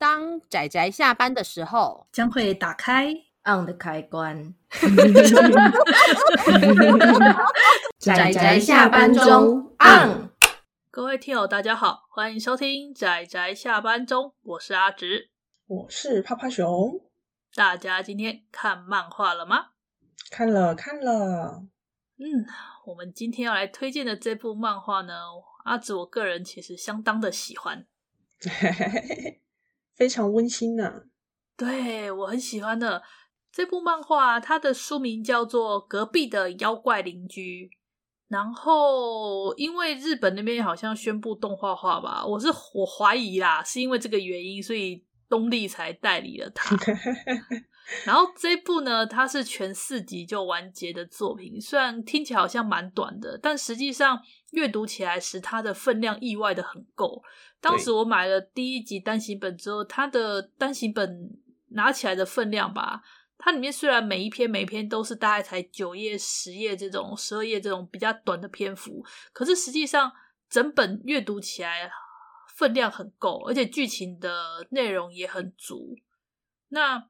当仔仔下班的时候，将会打开 on 的开关。仔仔下班中 on。各位听友，大家好，欢迎收听仔仔下班中，我是阿直，我是趴趴熊。大家今天看漫画了吗？看了看了。嗯，我们今天要来推荐的这部漫画呢，阿直我个人其实相当的喜欢。非常温馨呢、啊，对，我很喜欢的这部漫画，它的书名叫做《隔壁的妖怪邻居》。然后，因为日本那边好像宣布动画化吧，我是我怀疑啦，是因为这个原因，所以东立才代理了它。然后这一部呢，它是全四集就完结的作品，虽然听起来好像蛮短的，但实际上阅读起来时，它的分量意外的很够。当时我买了第一集单行本之后，它的单行本拿起来的分量吧，它里面虽然每一篇每一篇都是大概才九页、十页这种、十二页这种比较短的篇幅，可是实际上整本阅读起来分量很够，而且剧情的内容也很足。那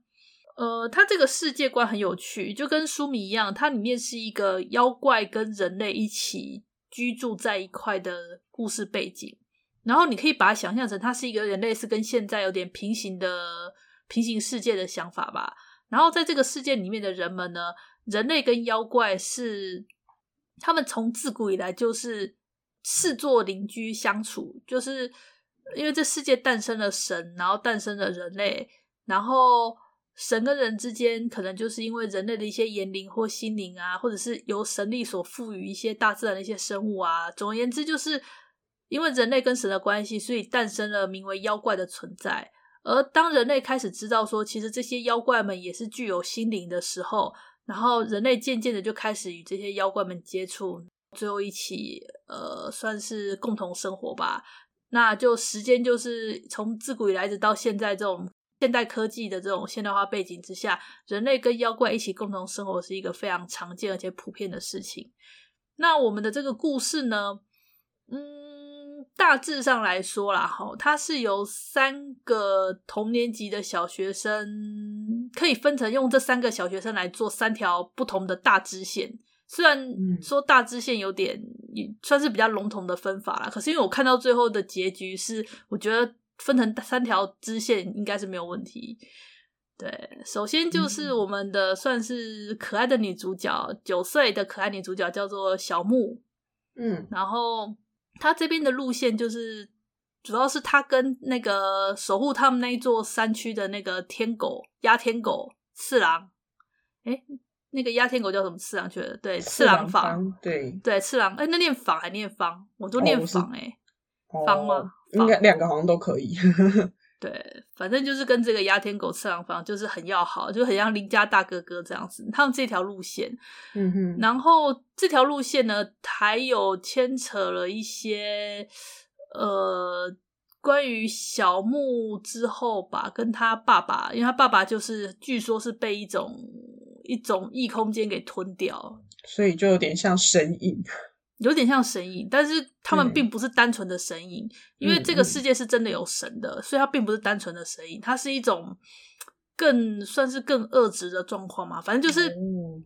呃，它这个世界观很有趣，就跟书迷一样，它里面是一个妖怪跟人类一起居住在一块的故事背景。然后你可以把它想象成，它是一个人类是跟现在有点平行的平行世界的想法吧。然后在这个世界里面的人们呢，人类跟妖怪是他们从自古以来就是视作邻居相处，就是因为这世界诞生了神，然后诞生了人类，然后神跟人之间可能就是因为人类的一些言灵或心灵啊，或者是由神力所赋予一些大自然的一些生物啊，总而言之就是。因为人类跟神的关系，所以诞生了名为妖怪的存在。而当人类开始知道说，其实这些妖怪们也是具有心灵的时候，然后人类渐渐的就开始与这些妖怪们接触，最后一起呃，算是共同生活吧。那就时间就是从自古以来直到现在这种现代科技的这种现代化背景之下，人类跟妖怪一起共同生活是一个非常常见而且普遍的事情。那我们的这个故事呢，嗯。大致上来说啦，哈，它是由三个同年级的小学生，可以分成用这三个小学生来做三条不同的大支线。虽然说大支线有点算是比较笼统的分法啦，可是因为我看到最后的结局是，我觉得分成三条支线应该是没有问题。对，首先就是我们的算是可爱的女主角，九岁的可爱女主角叫做小木，嗯，然后。她这边的路线就是，主要是她跟那个守护他们那一座山区的那个天狗压天狗次郎，哎，那个压天狗叫什么次郎去了？对，次郎坊，对对，次郎，哎，那念坊还念方？我都念坊，哎，方吗？应该两个好像都可以。对，反正就是跟这个鸦天狗次郎方就是很要好，就很像邻家大哥哥这样子。他们这条路线，嗯哼，然后这条路线呢，还有牵扯了一些呃，关于小木之后吧，跟他爸爸，因为他爸爸就是据说是被一种一种异空间给吞掉，所以就有点像神隐。有点像神隐，但是他们并不是单纯的神隐，嗯、因为这个世界是真的有神的，嗯、所以它并不是单纯的神隐，它是一种更算是更恶质的状况嘛。反正就是，嗯、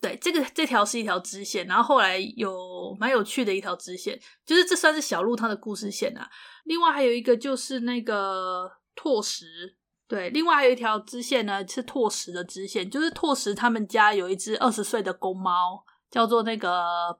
对，这个这条是一条支线，然后后来有蛮有趣的一条支线，就是这算是小鹿它的故事线啊。另外还有一个就是那个拓石，对，另外还有一条支线呢是拓石的支线，就是拓石他们家有一只二十岁的公猫，叫做那个。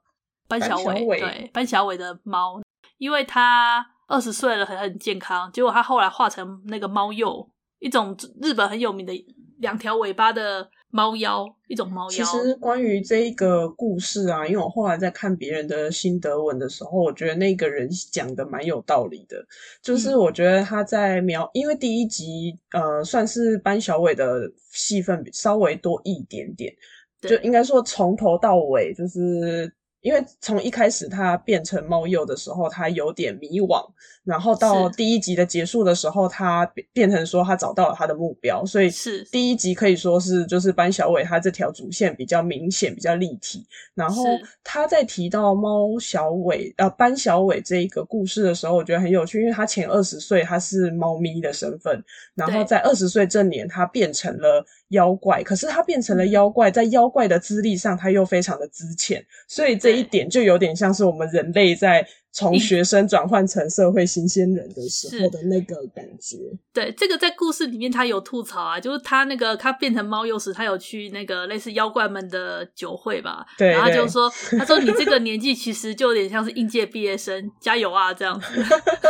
班小伟，对，班小伟的猫，因为他二十岁了，很很健康，结果他后来化成那个猫鼬，一种日本很有名的两条尾巴的猫妖，一种猫妖。其实关于这一个故事啊，因为我后来在看别人的心得文的时候，我觉得那个人讲的蛮有道理的，就是我觉得他在描，嗯、因为第一集呃算是班小伟的戏份稍微多一点点，对就应该说从头到尾就是。因为从一开始他变成猫鼬的时候，他有点迷惘，然后到第一集的结束的时候，他变成说他找到了他的目标，所以是。第一集可以说是就是班小伟他这条主线比较明显，比较立体。然后他在提到猫小伟呃班小伟这一个故事的时候，我觉得很有趣，因为他前二十岁他是猫咪的身份，然后在二十岁这年他变成了。妖怪，可是他变成了妖怪，在妖怪的资历上，他又非常的资浅，所以这一点就有点像是我们人类在从学生转换成社会新鲜人的时候的那个感觉。对，这个在故事里面他有吐槽啊，就是他那个他变成猫鼬时，他有去那个类似妖怪们的酒会吧，对，然后他就说，他说你这个年纪其实就有点像是应届毕业生，加油啊，这样子，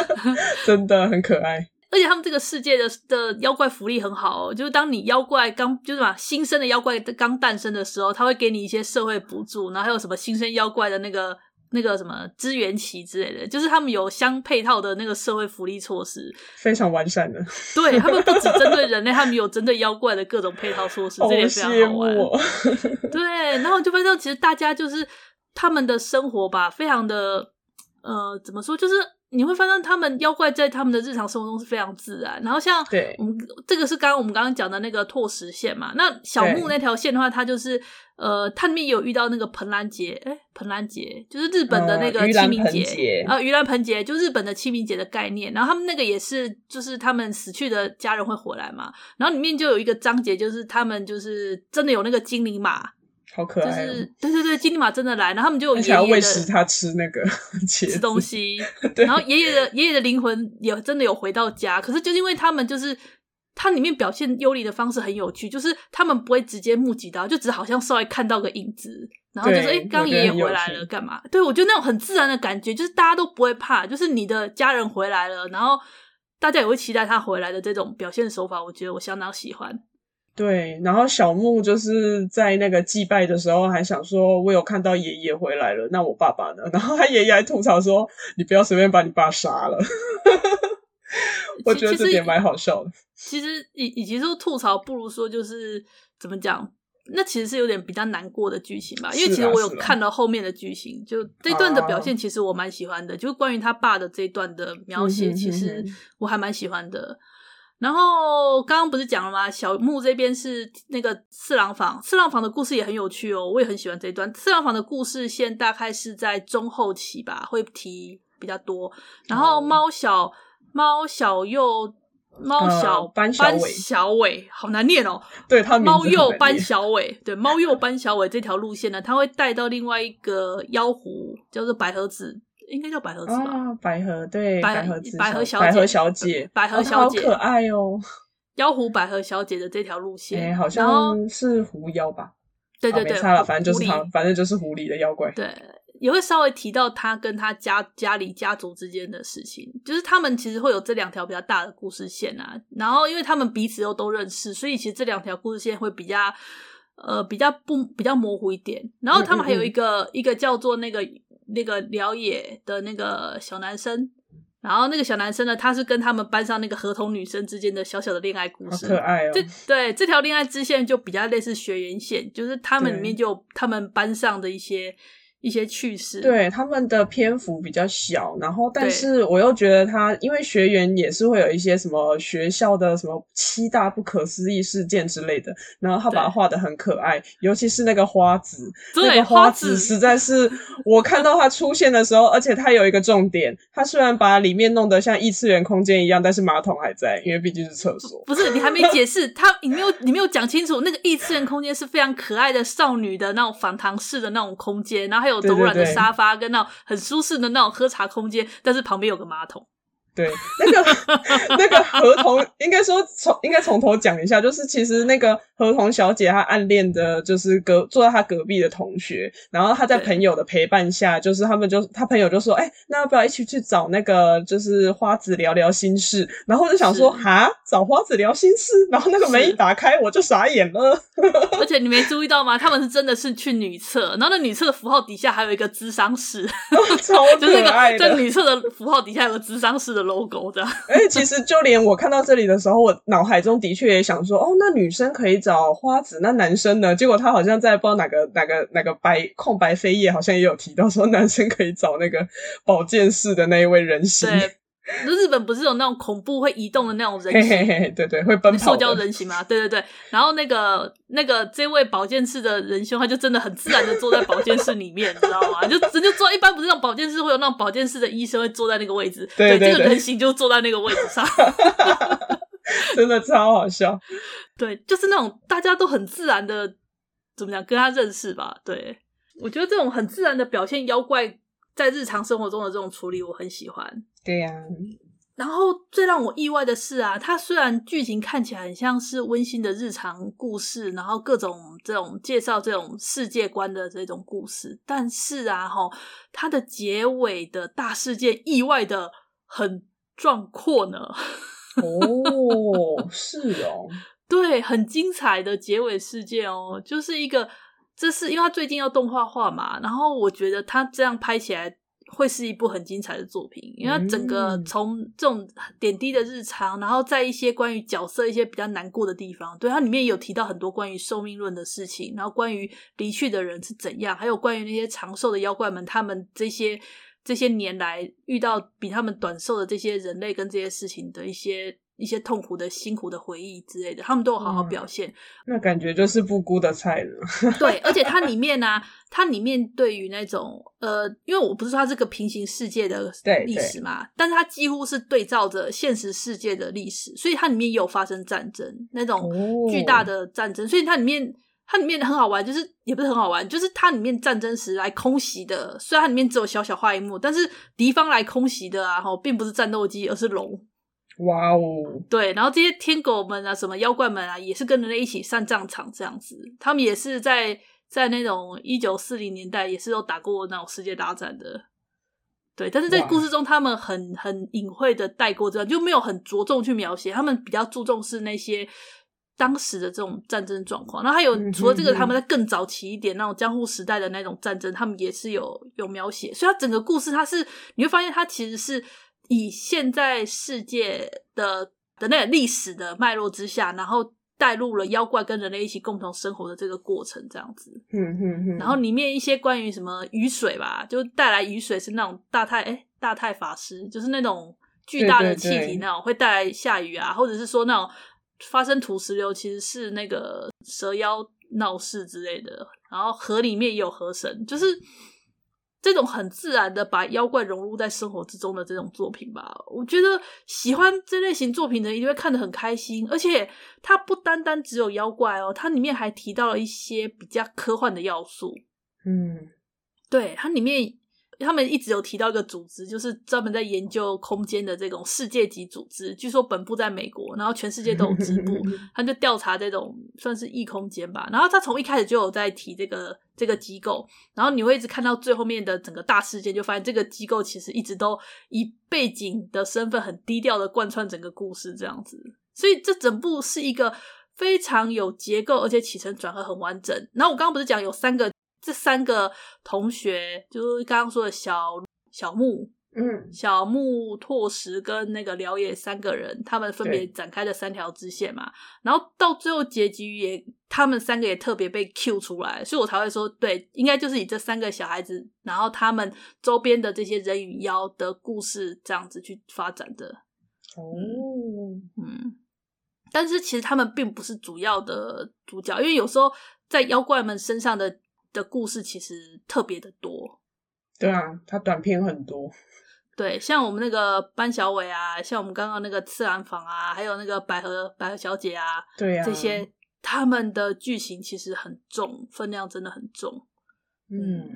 真的很可爱。而且他们这个世界的的妖怪福利很好哦，就是当你妖怪刚就是嘛新生的妖怪刚诞生的时候，他会给你一些社会补助，然后还有什么新生妖怪的那个那个什么支援期之类的，就是他们有相配套的那个社会福利措施，非常完善的。对，他们不只针对人类，他们有针对妖怪的各种配套措施，这也非常好玩。对，然后就发现其实大家就是他们的生活吧，非常的呃，怎么说就是。你会发现，他们妖怪在他们的日常生活中是非常自然。然后像我们这个是刚刚我们刚刚讲的那个拓石线嘛，那小木那条线的话，它就是呃，它里面有遇到那个盆兰节，哎盆兰节就是日本的那个清明节啊，盂兰盆节就日本的清明节的概念。然后他们那个也是，就是他们死去的家人会回来嘛。然后里面就有一个章节，就是他们就是真的有那个精灵马。好可爱、喔，就是对对对，金尼马真的来，然后他们就有爷爷的喂食他吃那个 吃东西，然后爷爷的爷爷的灵魂也真的有回到家，可是就是因为他们就是它里面表现幽灵的方式很有趣，就是他们不会直接目击到，就只好像稍微看到个影子，然后就是哎，刚爷爷回来了，干嘛？对，我觉得那种很自然的感觉，就是大家都不会怕，就是你的家人回来了，然后大家也会期待他回来的这种表现手法，我觉得我相当喜欢。对，然后小木就是在那个祭拜的时候，还想说：“我有看到爷爷回来了，那我爸爸呢？” 然后他爷爷还吐槽说：“你不要随便把你爸杀了。”我觉得这点蛮好笑的。其实，以以及说吐槽，不如说就是怎么讲？那其实是有点比较难过的剧情吧。因为其实我有看到后面的剧情，就这段的表现，其实我蛮喜欢的。啊、就是关于他爸的这一段的描写，其实我还蛮喜欢的。然后刚刚不是讲了吗？小木这边是那个次郎房，次郎房的故事也很有趣哦，我也很喜欢这一段。次郎房的故事线大概是在中后期吧，会提比较多。然后猫小猫小幼猫小、呃、班小伟，班小伟好难念哦。对，他猫幼班小伟，对，猫幼班小伟这条路线呢，他会带到另外一个妖狐，叫做百合子。应该叫百合子吧？哦、百合对，百合子百合小百合小姐，百合小姐，可爱哦！妖狐百合小姐的这条路线，欸、好像是狐妖吧？对对对，没差了，反正就是他，反正就是狐狸的妖怪。对，也会稍微提到他跟他家家里家族之间的事情，就是他们其实会有这两条比较大的故事线啊。然后，因为他们彼此又都认识，所以其实这两条故事线会比较呃比较不比较模糊一点。然后他们还有一个嗯嗯嗯一个叫做那个。那个辽野的那个小男生，然后那个小男生呢，他是跟他们班上那个河童女生之间的小小的恋爱故事，好可爱哦。这对这条恋爱支线就比较类似学员线，就是他们里面就他们班上的一些。一些趣事，对，他们的篇幅比较小，然后但是我又觉得他，因为学员也是会有一些什么学校的什么七大不可思议事件之类的，然后他把它画的很可爱，尤其是那个花子，那个花子。实在是我看到他出现的时候，而且他有一个重点，他虽然把里面弄得像异次元空间一样，但是马桶还在，因为毕竟是厕所。不是，你还没解释，他你没有你没有讲清楚，那个异次元空间是非常可爱的少女的那种访谈式的那种空间，然后还有。柔软的沙发跟那种很舒适的那种喝茶空间，但是旁边有个马桶。对，那个那个合同，应该说从应该从头讲一下，就是其实那个合同小姐她暗恋的就是隔坐在她隔壁的同学，然后她在朋友的陪伴下，就是他们就她朋友就说，哎、欸，那要不要一起去找那个就是花子聊聊心事？然后我就想说，哈，找花子聊心事？然后那个门一打开，我就傻眼了。而且你没注意到吗？他们是真的是去女厕，然后那女厕的符号底下还有一个咨商室，超可爱的。就是那个在女厕的符号底下有个咨商室的。Logo 这样。哎，其实就连我看到这里的时候，我脑海中的确也想说，哦，那女生可以找花子，那男生呢？结果他好像在不知道哪个哪个哪个白空白扉页，好像也有提到说，男生可以找那个保健室的那一位人形。日本不是有那种恐怖会移动的那种人形，嘿嘿嘿对对，会奔跑塑胶人形嘛？对对对。然后那个那个这位保健室的仁兄，他就真的很自然的坐在保健室里面，你知道吗？就直接坐。一般不是那种保健室会有那种保健室的医生会坐在那个位置，对，对，对，对这个人形就坐在那个位置上，真的超好笑。对，就是那种大家都很自然的怎么讲跟他认识吧。对，我觉得这种很自然的表现妖怪在日常生活中的这种处理，我很喜欢。对呀、啊，然后最让我意外的是啊，它虽然剧情看起来很像是温馨的日常故事，然后各种这种介绍这种世界观的这种故事，但是啊，哈，它的结尾的大事件意外的很壮阔呢。哦，是哦，对，很精彩的结尾事件哦，就是一个，这是因为它最近要动画化嘛，然后我觉得它这样拍起来。会是一部很精彩的作品，因为它整个从这种点滴的日常，然后在一些关于角色一些比较难过的地方，对，它里面有提到很多关于寿命论的事情，然后关于离去的人是怎样，还有关于那些长寿的妖怪们，他们这些这些年来遇到比他们短寿的这些人类跟这些事情的一些。一些痛苦的、辛苦的回忆之类的，他们都有好好表现。嗯、那感觉就是不孤的菜了。对，而且它里面呢、啊，它里面对于那种呃，因为我不是说它是个平行世界的历史嘛，但是它几乎是对照着现实世界的历史，所以它里面也有发生战争，那种巨大的战争。哦、所以它里面，它里面很好玩，就是也不是很好玩，就是它里面战争时来空袭的，虽然它里面只有小小画一幕，但是敌方来空袭的啊，吼，并不是战斗机，而是龙。哇哦！对，然后这些天狗们啊，什么妖怪们啊，也是跟人类一起上战场这样子。他们也是在在那种一九四零年代，也是有打过那种世界大战的。对，但是在故事中，他们很很隐晦的带过这样，就没有很着重去描写。他们比较注重是那些当时的这种战争状况。然后还有除了这个，他们在更早期一点那种江户时代的那种战争，他们也是有有描写。所以，他整个故事，它是你会发现，它其实是。以现在世界的的那个历史的脉络之下，然后带入了妖怪跟人类一起共同生活的这个过程，这样子。嗯嗯嗯。然后里面一些关于什么雨水吧，就带来雨水是那种大太哎大太法师，就是那种巨大的气体那种会带来下雨啊，或者是说那种发生土石流其实是那个蛇妖闹事之类的。然后河里面也有河神，就是。这种很自然的把妖怪融入在生活之中的这种作品吧，我觉得喜欢这类型作品的人一定会看得很开心。而且它不单单只有妖怪哦，它里面还提到了一些比较科幻的要素。嗯，对，它里面。他们一直有提到一个组织，就是专门在研究空间的这种世界级组织。据说本部在美国，然后全世界都有支部。他就调查这种算是异空间吧。然后他从一开始就有在提这个这个机构。然后你会一直看到最后面的整个大事件，就发现这个机构其实一直都以背景的身份很低调的贯穿整个故事这样子。所以这整部是一个非常有结构，而且起承转合很完整。然后我刚刚不是讲有三个。这三个同学就是刚刚说的小小木，嗯，小木拓实跟那个辽野三个人，他们分别展开的三条支线嘛。然后到最后结局也，他们三个也特别被 Q 出来，所以我才会说，对，应该就是以这三个小孩子，然后他们周边的这些人与妖的故事这样子去发展的。哦，嗯，但是其实他们并不是主要的主角，因为有时候在妖怪们身上的。的故事其实特别的多，对啊，它短片很多。对，像我们那个班小伟啊，像我们刚刚那个次郎坊啊，还有那个百合百合小姐啊，对啊，这些他们的剧情其实很重，分量真的很重。嗯，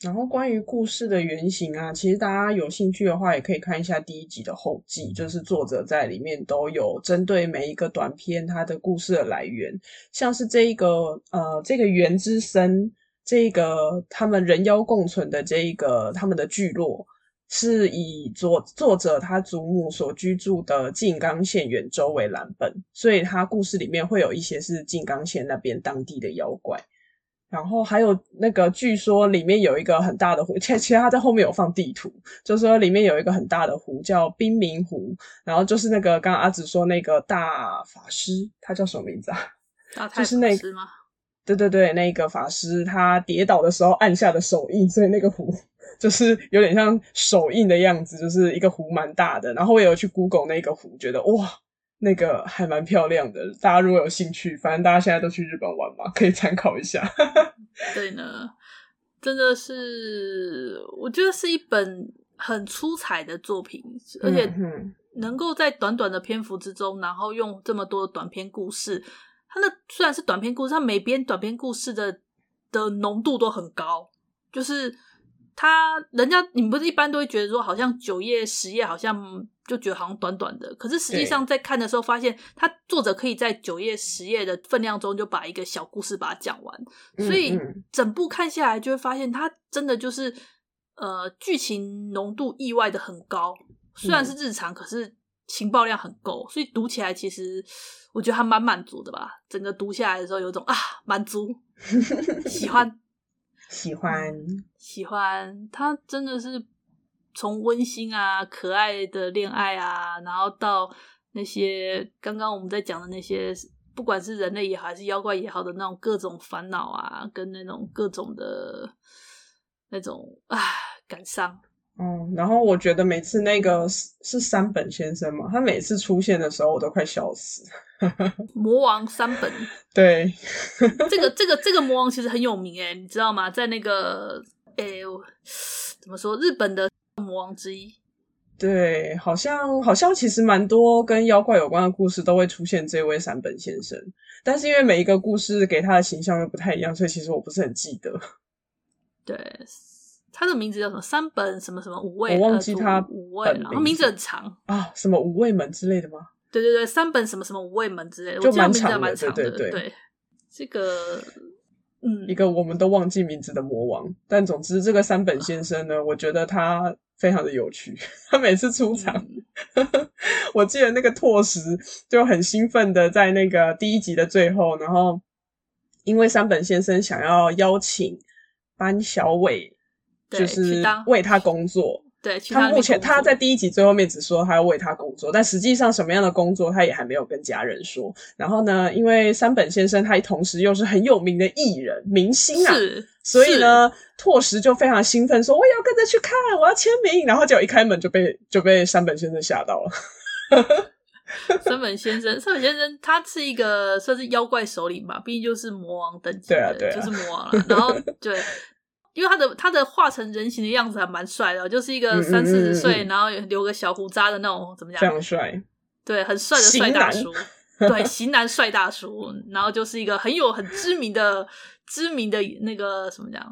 然后关于故事的原型啊，其实大家有兴趣的话，也可以看一下第一集的后记，就是作者在里面都有针对每一个短片它的故事的来源，像是这一个呃，这个原之森。这个他们人妖共存的这一个他们的聚落，是以作作者他祖母所居住的静冈县远州为蓝本，所以他故事里面会有一些是静冈县那边当地的妖怪。然后还有那个，据说里面有一个很大的湖，其其实他在后面有放地图，就是说里面有一个很大的湖叫冰明湖，然后就是那个刚刚阿紫说那个大法师，他叫什么名字啊？大 太法师吗？就是那个，对对对，那个法师他跌倒的时候按下的手印，所以那个湖 就是有点像手印的样子，就是一个湖蛮大的。然后我也有去 Google 那个湖，觉得哇。那个还蛮漂亮的，大家如果有兴趣，反正大家现在都去日本玩嘛，可以参考一下。对呢，真的是，我觉得是一本很出彩的作品，而且能够在短短的篇幅之中，然后用这么多短篇故事，它那虽然是短篇故事，它每篇短篇故事的的浓度都很高，就是。他人家你们不是一般都会觉得说，好像九页十页，好像就觉得好像短短的。可是实际上在看的时候，发现他作者可以在九页十页的分量中就把一个小故事把它讲完。所以整部看下来，就会发现他真的就是呃剧情浓度意外的很高。虽然是日常，可是情报量很够，所以读起来其实我觉得还蛮满足的吧。整个读下来的时候，有种啊满足，喜欢。喜欢喜欢，他真的是从温馨啊、可爱的恋爱啊，然后到那些刚刚我们在讲的那些，不管是人类也好，还是妖怪也好的那种各种烦恼啊，跟那种各种的那种啊感伤。嗯，然后我觉得每次那个是山本先生嘛，他每次出现的时候，我都快笑死。魔王山本，对，这个这个这个魔王其实很有名哎，你知道吗？在那个诶，怎么说，日本的魔王之一。对，好像好像其实蛮多跟妖怪有关的故事都会出现这位山本先生，但是因为每一个故事给他的形象又不太一样，所以其实我不是很记得。对，他的名字叫什么？三本什么什么五味？我忘记他五味，然后名字很长啊，什么五味门之类的吗？对对对，三本什么什么五味门之类的，就蛮长的，蛮长的。对对对，对，这个嗯，一个我们都忘记名字的魔王。但总之，这个三本先生呢，我觉得他非常的有趣。他每次出场，嗯、我记得那个拓实就很兴奋的在那个第一集的最后，然后因为三本先生想要邀请班小伟，就是为他工作。对，他目前他在第一集最后面只说他要为他工作，但实际上什么样的工作他也还没有跟家人说。然后呢，因为山本先生他同时又是很有名的艺人明星啊，所以呢，拓实就非常兴奋说我也要跟着去看，我要签名。然后结果一开门就被就被山本先生吓到了。山本先生，山本先生他是一个算是妖怪首领吧，毕竟就是魔王等级的，对啊对啊，就是魔王了。然后对。因为他的他的化成人形的样子还蛮帅的，就是一个三四十岁，然后留个小胡渣的那种，怎么讲？非常帅，对，很帅的帅大叔，对，型男帅大叔，然后就是一个很有很知名的知名的那个什么讲，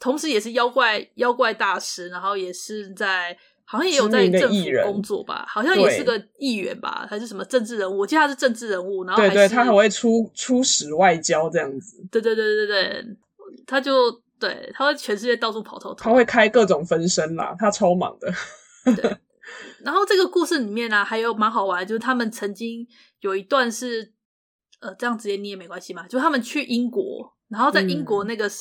同时也是妖怪妖怪大师，然后也是在好像也有在政府工作吧，好像也是个议员吧，还是什么政治人物？我记得他是政治人物，然后对对，他还会出出使外交这样子，对对对对对，他就。对，他会全世界到处跑透透，他会开各种分身啦，他超忙的。对，然后这个故事里面呢、啊，还有蛮好玩，就是他们曾经有一段是，呃，这样直接捏也没关系嘛，就他们去英国，然后在英国那个、嗯、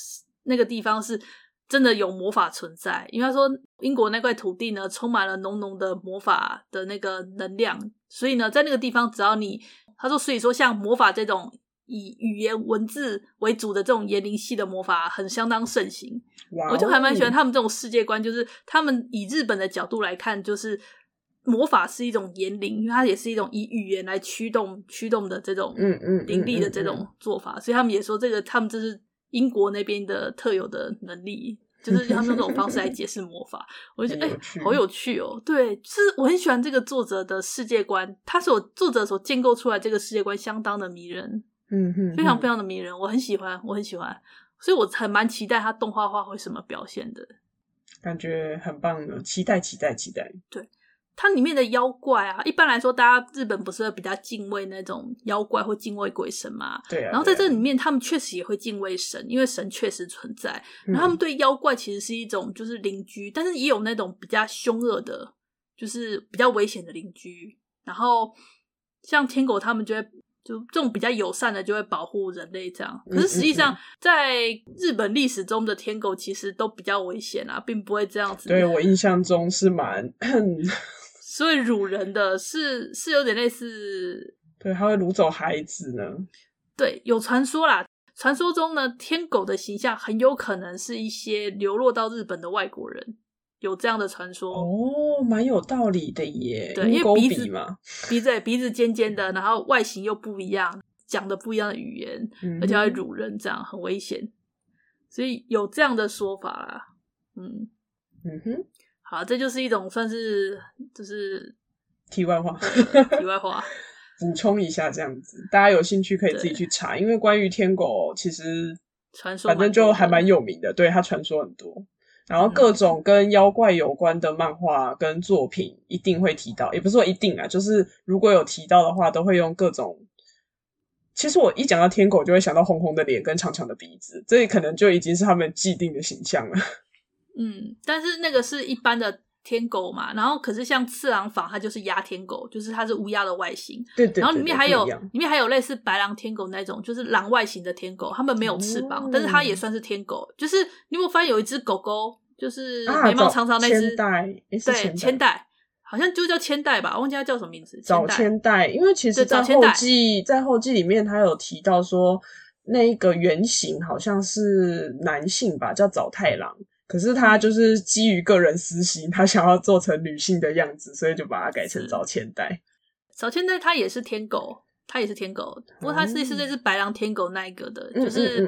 那个地方是真的有魔法存在，因为他说英国那块土地呢，充满了浓浓的魔法的那个能量，所以呢，在那个地方，只要你，他说，所以说像魔法这种。以语言文字为主的这种言灵系的魔法很相当盛行，wow. 我就还蛮喜欢他们这种世界观，就是他们以日本的角度来看，就是魔法是一种言灵，因为它也是一种以语言来驱动驱动的这种嗯嗯灵力的这种做法，所以他们也说这个他们这是英国那边的特有的能力，就是他们用这种方式来解释魔法，我就觉得哎、欸，好有趣哦，对，就是我很喜欢这个作者的世界观，他所作者所建构出来这个世界观相当的迷人。嗯哼，非常非常的迷人，我很喜欢，我很喜欢，所以我还蛮期待他动画化会什么表现的，感觉很棒的，期待期待期待。对，它里面的妖怪啊，一般来说，大家日本不是会比较敬畏那种妖怪或敬畏鬼神嘛？对啊。然后在这里面，他们确实也会敬畏神，因为神确实存在。然后他们对妖怪其实是一种就是邻居，但是也有那种比较凶恶的，就是比较危险的邻居。然后像天狗他们就会。就这种比较友善的就会保护人类这样。可是实际上，在日本历史中的天狗其实都比较危险啊，并不会这样子。对，我印象中是蛮，所以辱人的是是有点类似，对，他会掳走孩子呢。对，有传说啦，传说中呢，天狗的形象很有可能是一些流落到日本的外国人。有这样的传说哦，蛮有道理的耶。对，因为鼻子嘛，鼻子鼻子尖尖的，然后外形又不一样，讲的不一样的语言，嗯、而且会辱人，这样很危险。所以有这样的说法啦。嗯嗯哼，好，这就是一种算是就是题外话，题外话，补充一下这样子，大家有兴趣可以自己去查，因为关于天狗其实传说反正就还蛮有名的，对，它传说很多。然后各种跟妖怪有关的漫画跟作品一定会提到，也不是说一定啊，就是如果有提到的话，都会用各种。其实我一讲到天狗，就会想到红红的脸跟长长的鼻子，这可能就已经是他们既定的形象了。嗯，但是那个是一般的天狗嘛，然后可是像次郎坊，它就是鸦天狗，就是它是乌鸦的外形。对对，对。然后里面还有里面还有类似白狼天狗那种，就是狼外形的天狗，它们没有翅膀，哦、但是它也算是天狗。就是你有没有发现有一只狗狗？就是眉毛长长那只，啊、对，千代，好像就叫千代吧，我忘记它叫什么名字。早千代，因为其实在后记，在后记里面，他有提到说，那个原型好像是男性吧，叫早太郎。可是他就是基于个人私心，他想要做成女性的样子，所以就把它改成早千代。早千代他也是天狗。它也是天狗，不过它是是这只白狼天狗那一个的，嗯、就是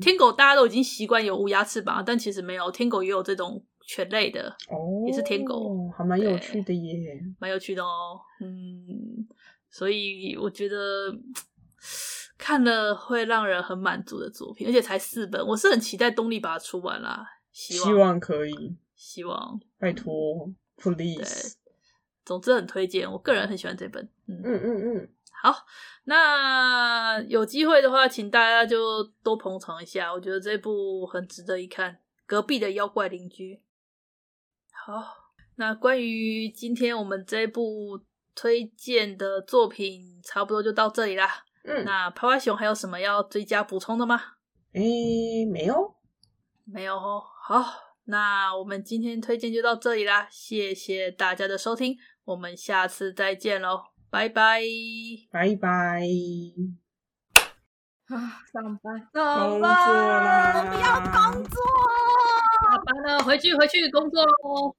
天狗大家都已经习惯有乌鸦翅膀，但其实没有，天狗也有这种犬类的，哦，也是天狗，还蛮有趣的耶，蛮有趣的哦，嗯，所以我觉得看了会让人很满足的作品，而且才四本，我是很期待东立把它出完啦，希望，希望可以，希望，拜托，please，总之很推荐，我个人很喜欢这本，嗯嗯嗯嗯。好，那有机会的话，请大家就多捧场一下。我觉得这部很值得一看。隔壁的妖怪邻居。好，那关于今天我们这部推荐的作品，差不多就到这里啦。嗯，那拍拍熊还有什么要追加补充的吗？诶、欸，没有，没有哦。好，那我们今天推荐就到这里啦。谢谢大家的收听，我们下次再见喽。拜拜，拜拜。啊，上班，上班，我不要工作。下班了，回去，回去工作喽。